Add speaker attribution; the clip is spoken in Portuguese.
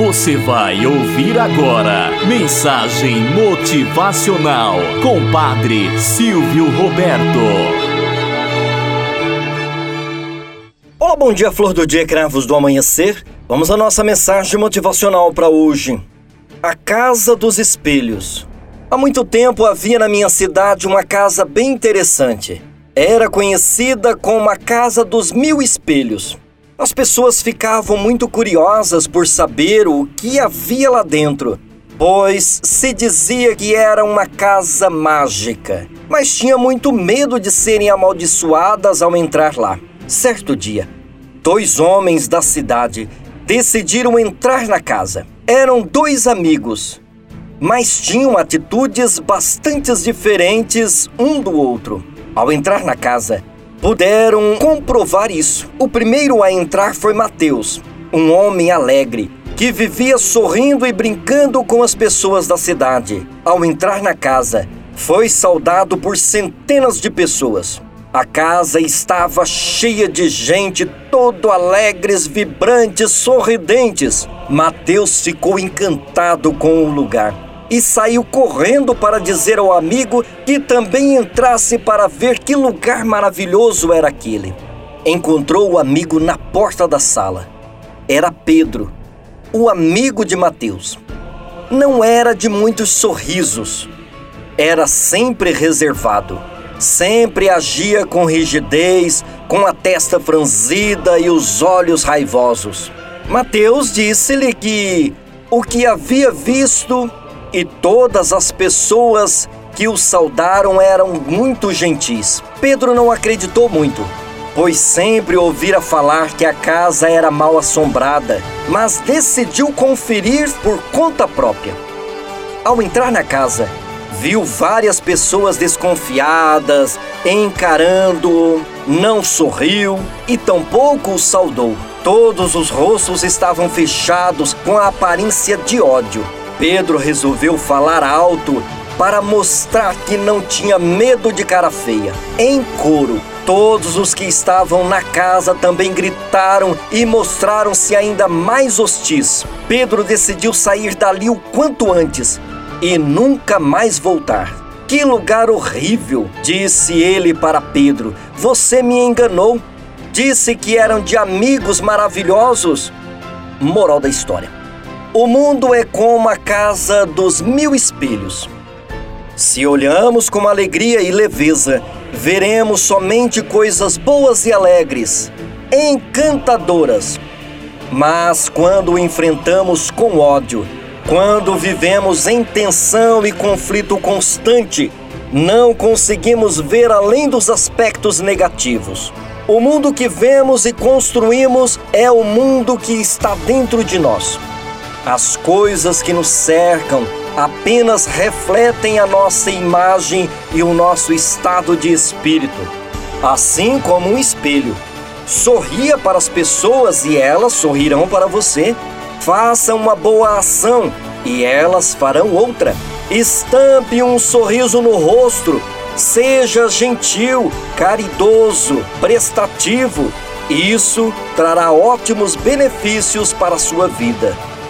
Speaker 1: Você vai ouvir agora Mensagem Motivacional com Padre Silvio Roberto.
Speaker 2: Olá, bom dia, flor do dia, cravos do amanhecer. Vamos à nossa mensagem motivacional para hoje. A Casa dos Espelhos. Há muito tempo havia na minha cidade uma casa bem interessante. Era conhecida como a Casa dos Mil Espelhos. As pessoas ficavam muito curiosas por saber o que havia lá dentro, pois se dizia que era uma casa mágica, mas tinha muito medo de serem amaldiçoadas ao entrar lá. Certo dia, dois homens da cidade decidiram entrar na casa. Eram dois amigos, mas tinham atitudes bastante diferentes um do outro. Ao entrar na casa, puderam comprovar isso. O primeiro a entrar foi Mateus, um homem alegre que vivia sorrindo e brincando com as pessoas da cidade. Ao entrar na casa, foi saudado por centenas de pessoas. A casa estava cheia de gente, todo alegres, vibrantes, sorridentes. Mateus ficou encantado com o lugar e saiu correndo para dizer ao amigo que também entrasse para ver que lugar maravilhoso era aquele. Encontrou o amigo na porta da sala. Era Pedro, o amigo de Mateus. Não era de muitos sorrisos. Era sempre reservado. Sempre agia com rigidez, com a testa franzida e os olhos raivosos. Mateus disse-lhe que o que havia visto e todas as pessoas que o saudaram eram muito gentis. Pedro não acreditou muito, pois sempre ouvira falar que a casa era mal assombrada, mas decidiu conferir por conta própria. Ao entrar na casa, viu várias pessoas desconfiadas, encarando-o, não sorriu e tampouco o saudou. Todos os rostos estavam fechados com a aparência de ódio. Pedro resolveu falar alto para mostrar que não tinha medo de cara feia. Em coro, todos os que estavam na casa também gritaram e mostraram-se ainda mais hostis. Pedro decidiu sair dali o quanto antes e nunca mais voltar. Que lugar horrível, disse ele para Pedro. Você me enganou. Disse que eram de amigos maravilhosos. Moral da história. O mundo é como a casa dos mil espelhos. Se olhamos com alegria e leveza, veremos somente coisas boas e alegres, encantadoras. Mas quando enfrentamos com ódio, quando vivemos em tensão e conflito constante, não conseguimos ver além dos aspectos negativos. O mundo que vemos e construímos é o mundo que está dentro de nós. As coisas que nos cercam apenas refletem a nossa imagem e o nosso estado de espírito. Assim como um espelho. Sorria para as pessoas e elas sorrirão para você. Faça uma boa ação e elas farão outra. Estampe um sorriso no rosto. Seja gentil, caridoso, prestativo. Isso trará ótimos benefícios para a sua vida.